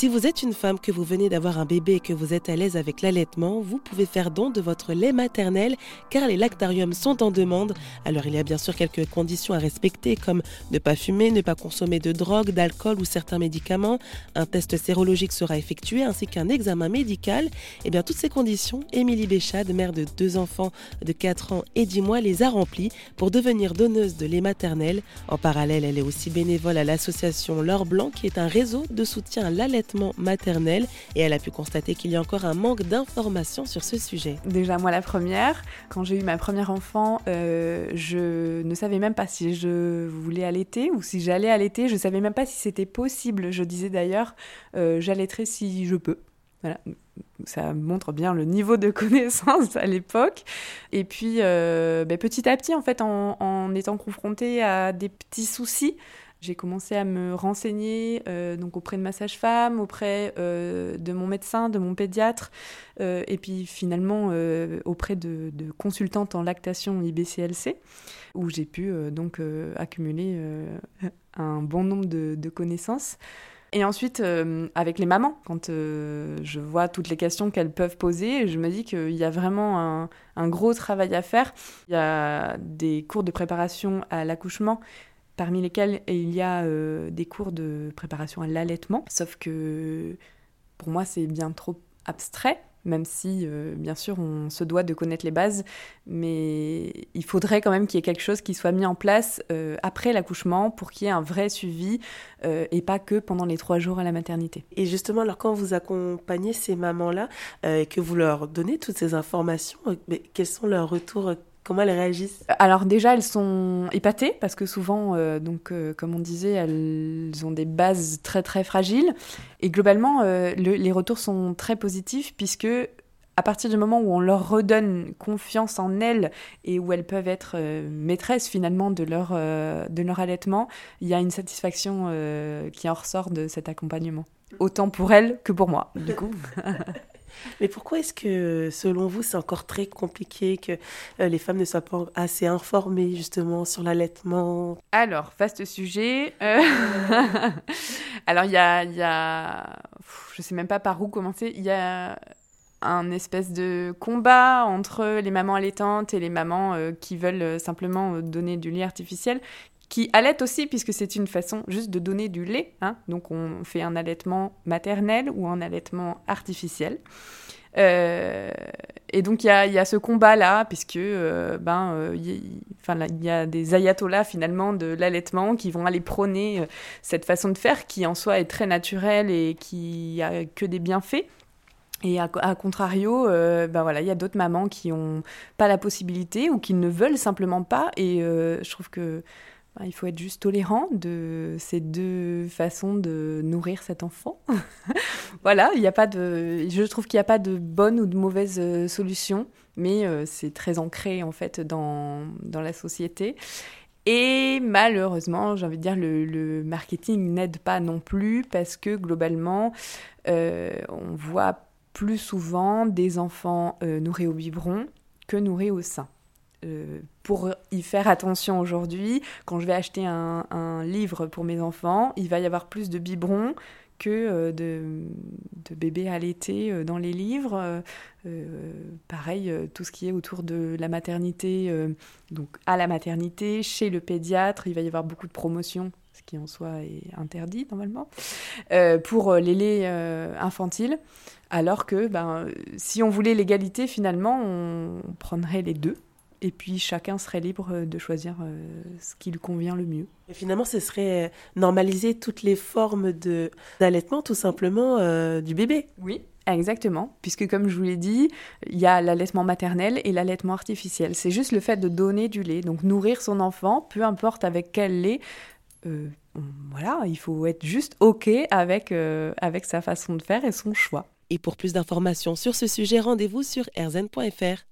Si vous êtes une femme que vous venez d'avoir un bébé et que vous êtes à l'aise avec l'allaitement, vous pouvez faire don de votre lait maternel car les lactariums sont en demande. Alors il y a bien sûr quelques conditions à respecter comme ne pas fumer, ne pas consommer de drogue, d'alcool ou certains médicaments. Un test sérologique sera effectué ainsi qu'un examen médical. Et eh bien toutes ces conditions, Émilie Béchade, mère de deux enfants de 4 ans et 10 mois, les a remplies pour devenir donneuse de lait maternel. En parallèle, elle est aussi bénévole à l'association L'Or Blanc qui est un réseau de soutien à l'allaitement maternel et elle a pu constater qu'il y a encore un manque d'informations sur ce sujet. Déjà moi la première, quand j'ai eu ma première enfant, euh, je ne savais même pas si je voulais allaiter ou si j'allais allaiter, je savais même pas si c'était possible. Je disais d'ailleurs, euh, j'allaiterai si je peux. Voilà, ça montre bien le niveau de connaissance à l'époque. Et puis, euh, ben, petit à petit, en fait, en, en étant confrontée à des petits soucis, j'ai commencé à me renseigner euh, donc auprès de ma sage-femme, auprès euh, de mon médecin, de mon pédiatre, euh, et puis finalement auprès de, consultantes en lactation IBCLC, où j'ai pu donc accumuler un bon nombre de, connaissances. Et ensuite, avec les mamans, quand je vois toutes les questions qu'elles peuvent poser, je me dis qu'il y a vraiment un, un, gros travail à faire. Il y a des cours de préparation à l'accouchement parmi lesquels il y a euh, des cours de préparation à l'allaitement. Sauf que pour moi, c'est bien trop abstrait, même si, euh, bien sûr, on se doit de connaître les bases, mais il faudrait quand même qu'il y ait quelque chose qui soit mis en place euh, après l'accouchement pour qu'il y ait un vrai suivi et pas que pendant les trois jours à la maternité. Et justement, alors quand vous accompagnez ces mamans-là et que vous leur donnez toutes ces informations, mais quels sont leurs retours Comment elles réagissent Alors déjà, elles sont épatées parce que souvent, euh, donc euh, comme on disait, elles ont des bases très très fragiles. Et globalement, euh, les retours sont très positifs puisque à partir du moment où on leur redonne confiance en elles et où elles peuvent être maîtresses finalement de leur, de leur allaitement, il y a une satisfaction qui en ressort de cet accompagnement. Autant pour elles que pour moi, du coup. Mais pourquoi est-ce que, selon vous, c'est encore très compliqué que euh, les femmes ne soient pas assez informées justement sur l'allaitement? Alors, vaste sujet. Euh, alors, il y a, y a... je sais même pas par où commencer. Il y a un espèce de combat entre les mamans allaitantes et les mamans euh, qui veulent simplement donner du lait artificiel qui allait aussi, puisque c'est une façon juste de donner du lait. Hein. Donc on fait un allaitement maternel ou un allaitement artificiel. Euh, et donc il y a, ce combat-là, puisque euh, ben, euh, il y a des ayatollahs finalement de l'allaitement qui vont aller prôner cette façon de faire qui en soi est très naturelle et qui a que des bienfaits. Et à, contrario, ben voilà, il y a d'autres mamans qui n'ont pas la possibilité ou qui ne veulent simplement pas. Et je trouve que il faut être juste tolérant de ces deux façons de nourrir cet enfant. voilà, il y a pas de, je trouve qu'il n'y a pas de bonne ou de mauvaise euh, solution, mais euh, c'est très ancré en fait dans, dans la société. Et malheureusement, j'ai envie de dire, le, le marketing n'aide pas non plus parce que globalement, euh, on voit plus souvent des enfants nourris au biberon que nourris au sein. Euh, pour y faire attention aujourd'hui, quand je vais acheter un, livre pour mes enfants, il va y avoir plus de biberons que euh, de, de, bébés allaités euh, dans les livres. pareil, tout ce qui est autour de la maternité, donc à la maternité, chez le pédiatre, il va y avoir beaucoup de promotions, ce qui en soi est interdit normalement, pour les laits infantiles. Alors que ben, si on voulait l'égalité, finalement, on prendrait les deux et puis chacun serait libre euh, de choisir euh, ce qui lui convient le mieux. Et finalement, ce serait euh, normaliser toutes les formes d'allaitement, tout simplement, du bébé. Oui, Exactement, puisque comme je vous l'ai dit, il y a l'allaitement maternel et l'allaitement artificiel. C'est juste le fait de donner du lait, donc nourrir son enfant, peu importe avec quel lait. voilà, il faut être juste OK avec, avec sa façon de faire et son choix. Et pour plus d'informations sur ce sujet, rendez-vous sur erzen.fr.